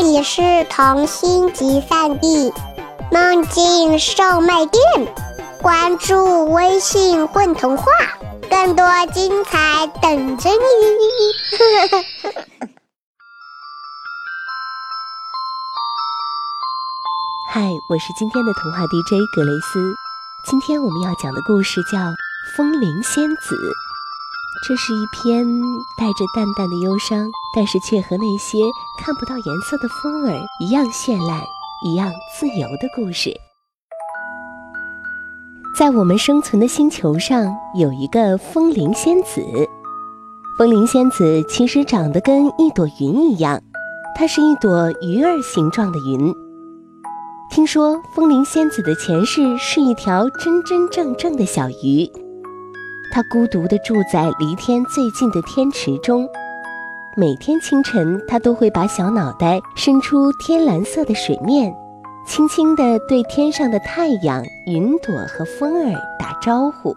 这里是童心集散地，梦境售卖店。关注微信“混童话”，更多精彩等着你。嗨，我是今天的童话 DJ 格雷斯。今天我们要讲的故事叫《风铃仙子》。这是一篇带着淡淡的忧伤，但是却和那些看不到颜色的风儿一样绚烂、一样自由的故事。在我们生存的星球上，有一个风铃仙子。风铃仙子其实长得跟一朵云一样，它是一朵鱼儿形状的云。听说风铃仙子的前世是一条真真正正的小鱼。他孤独地住在离天最近的天池中，每天清晨，他都会把小脑袋伸出天蓝色的水面，轻轻地对天上的太阳、云朵和风儿打招呼。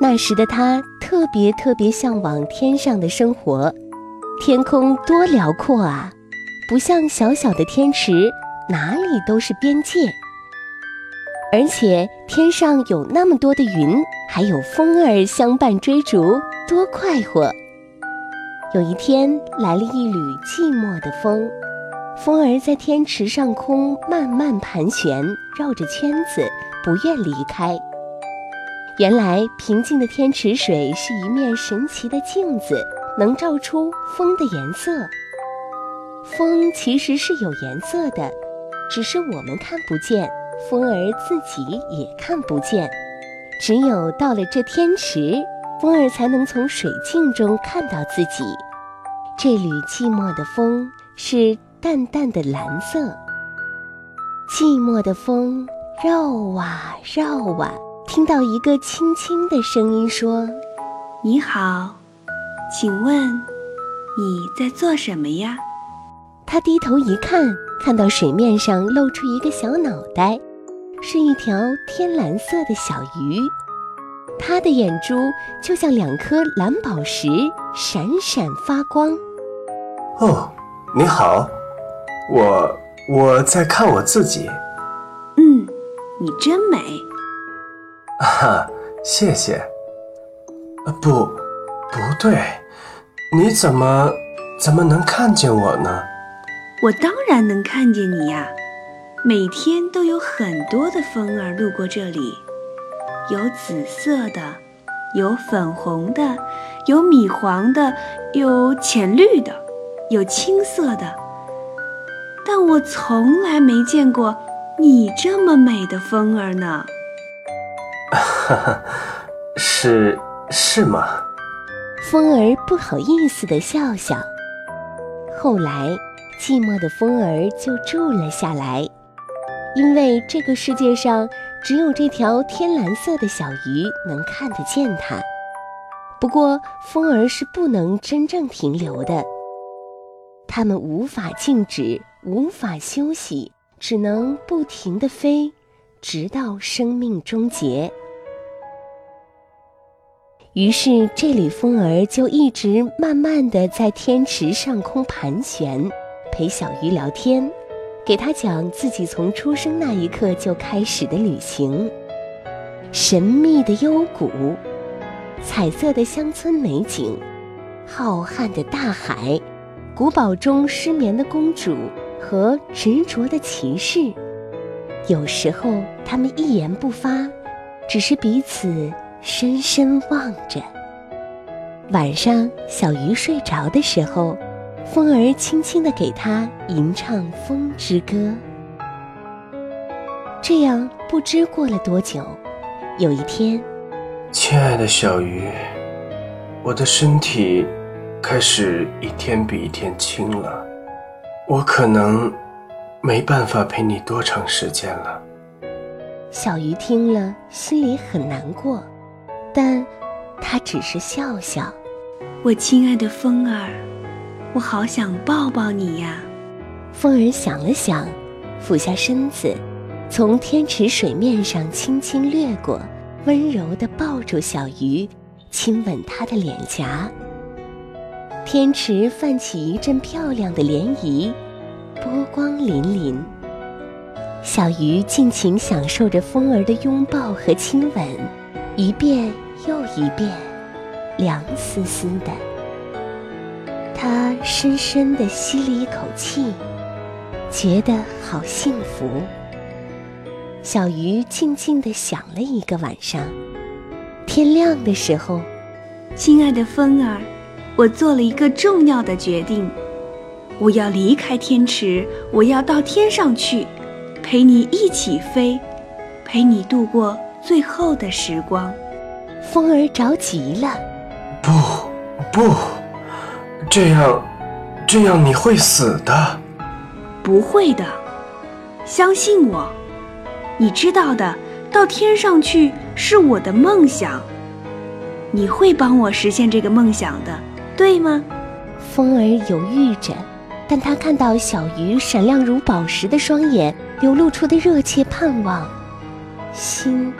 那时的他特别特别向往天上的生活，天空多辽阔啊，不像小小的天池，哪里都是边界。而且天上有那么多的云，还有风儿相伴追逐，多快活！有一天来了一缕寂寞的风，风儿在天池上空慢慢盘旋，绕着圈子，不愿离开。原来平静的天池水是一面神奇的镜子，能照出风的颜色。风其实是有颜色的，只是我们看不见。风儿自己也看不见，只有到了这天池，风儿才能从水镜中看到自己。这缕寂寞的风是淡淡的蓝色。寂寞的风绕啊绕啊，听到一个轻轻的声音说：“你好，请问你在做什么呀？”他低头一看，看到水面上露出一个小脑袋。是一条天蓝色的小鱼，它的眼珠就像两颗蓝宝石，闪闪发光。哦，你好，我我在看我自己。嗯，你真美。哈，谢谢。不，不对，你怎么怎么能看见我呢？我当然能看见你呀。每天都有很多的风儿路过这里，有紫色的，有粉红的，有米黄的，有浅绿的，有青色的。但我从来没见过你这么美的风儿呢。哈哈，是是吗？风儿不好意思的笑笑。后来，寂寞的风儿就住了下来。因为这个世界上只有这条天蓝色的小鱼能看得见它。不过，风儿是不能真正停留的，它们无法静止，无法休息，只能不停地飞，直到生命终结。于是，这缕风儿就一直慢慢地在天池上空盘旋，陪小鱼聊天。给他讲自己从出生那一刻就开始的旅行，神秘的幽谷，彩色的乡村美景，浩瀚的大海，古堡中失眠的公主和执着的骑士。有时候他们一言不发，只是彼此深深望着。晚上，小鱼睡着的时候。风儿轻轻地给他吟唱《风之歌》，这样不知过了多久，有一天，亲爱的小鱼，我的身体开始一天比一天轻了，我可能没办法陪你多长时间了。小鱼听了，心里很难过，但他只是笑笑。我亲爱的风儿。我好想抱抱你呀！风儿想了想，俯下身子，从天池水面上轻轻掠过，温柔地抱住小鱼，亲吻它的脸颊。天池泛起一阵漂亮的涟漪，波光粼粼。小鱼尽情享受着风儿的拥抱和亲吻，一遍又一遍，凉丝丝的。它深深地吸了一口气，觉得好幸福。小鱼静静地想了一个晚上，天亮的时候，亲爱的风儿，我做了一个重要的决定，我要离开天池，我要到天上去。陪你一起飞，陪你度过最后的时光。风儿着急了，不，不，这样，这样你会死的。不会的，相信我。你知道的，到天上去是我的梦想。你会帮我实现这个梦想的，对吗？风儿犹豫着，但他看到小鱼闪亮如宝石的双眼。流露出的热切盼望，心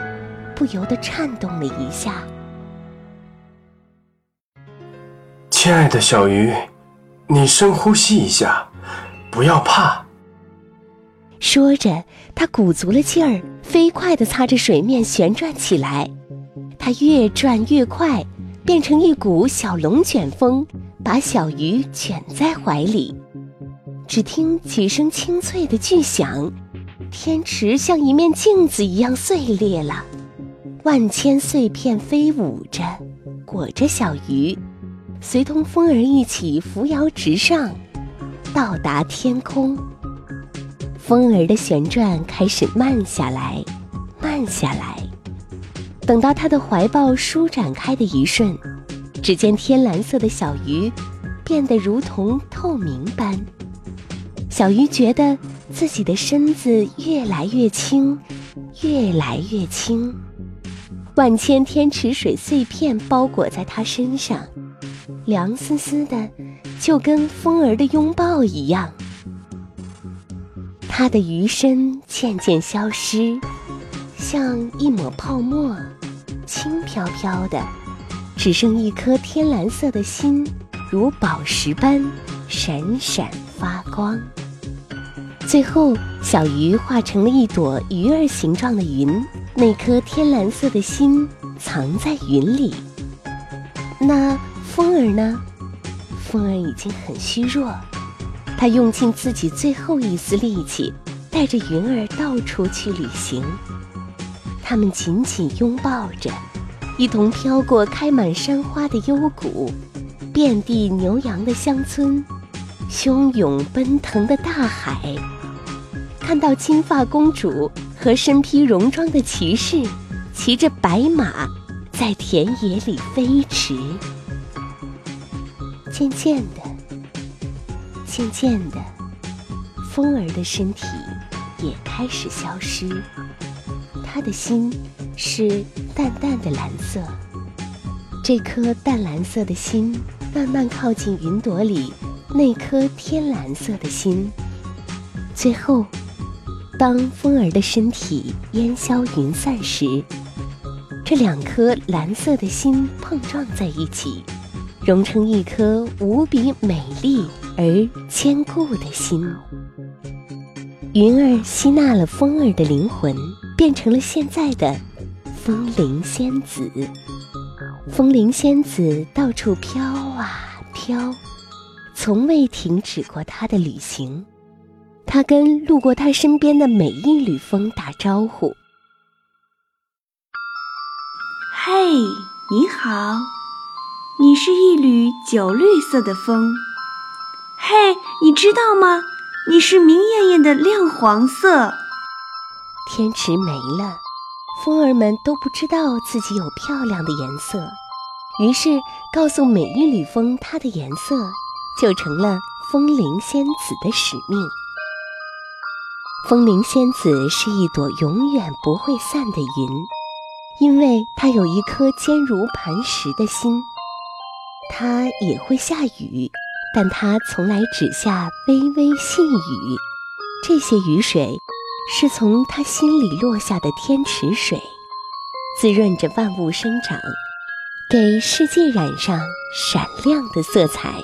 不由得颤动了一下。亲爱的小鱼，你深呼吸一下，不要怕。说着，他鼓足了劲儿，飞快地擦着水面旋转起来。它越转越快，变成一股小龙卷风，把小鱼卷在怀里。只听几声清脆的巨响。天池像一面镜子一样碎裂了，万千碎片飞舞着，裹着小鱼，随同风儿一起扶摇直上，到达天空。风儿的旋转开始慢下来，慢下来，等到它的怀抱舒展开的一瞬，只见天蓝色的小鱼变得如同透明般。小鱼觉得。自己的身子越来越轻，越来越轻，万千天池水碎片包裹在他身上，凉丝丝的，就跟风儿的拥抱一样。他的余身渐渐消失，像一抹泡沫，轻飘飘的，只剩一颗天蓝色的心，如宝石般闪闪发光。最后，小鱼化成了一朵鱼儿形状的云，那颗天蓝色的心藏在云里。那风儿呢？风儿已经很虚弱，它用尽自己最后一丝力气，带着云儿到处去旅行。它们紧紧拥抱着，一同飘过开满山花的幽谷，遍地牛羊的乡村，汹涌奔腾的大海。看到金发公主和身披戎装的骑士，骑着白马，在田野里飞驰。渐渐的，渐渐的，风儿的身体也开始消失。他的心是淡淡的蓝色。这颗淡蓝色的心慢慢靠近云朵里那颗天蓝色的心，最后。当风儿的身体烟消云散时，这两颗蓝色的心碰撞在一起，融成一颗无比美丽而坚固的心。云儿吸纳了风儿的灵魂，变成了现在的风铃仙子。风铃仙子到处飘啊飘，从未停止过她的旅行。他跟路过他身边的每一缕风打招呼：“嘿，你好，你是一缕酒绿色的风。嘿，你知道吗？你是明艳艳的亮黄色。”天池没了，风儿们都不知道自己有漂亮的颜色，于是告诉每一缕风它的颜色，就成了风铃仙子的使命。风铃仙子是一朵永远不会散的云，因为它有一颗坚如磐石的心。它也会下雨，但它从来只下微微细雨。这些雨水是从它心里落下的天池水，滋润着万物生长，给世界染上闪亮的色彩。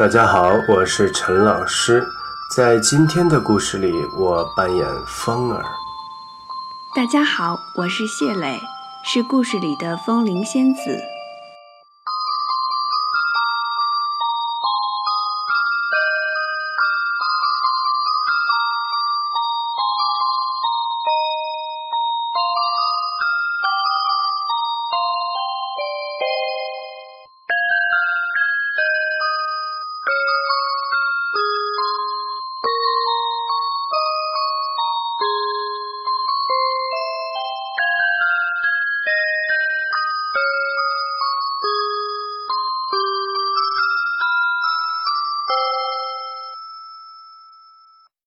大家好，我是陈老师，在今天的故事里，我扮演风儿。大家好，我是谢磊，是故事里的风铃仙子。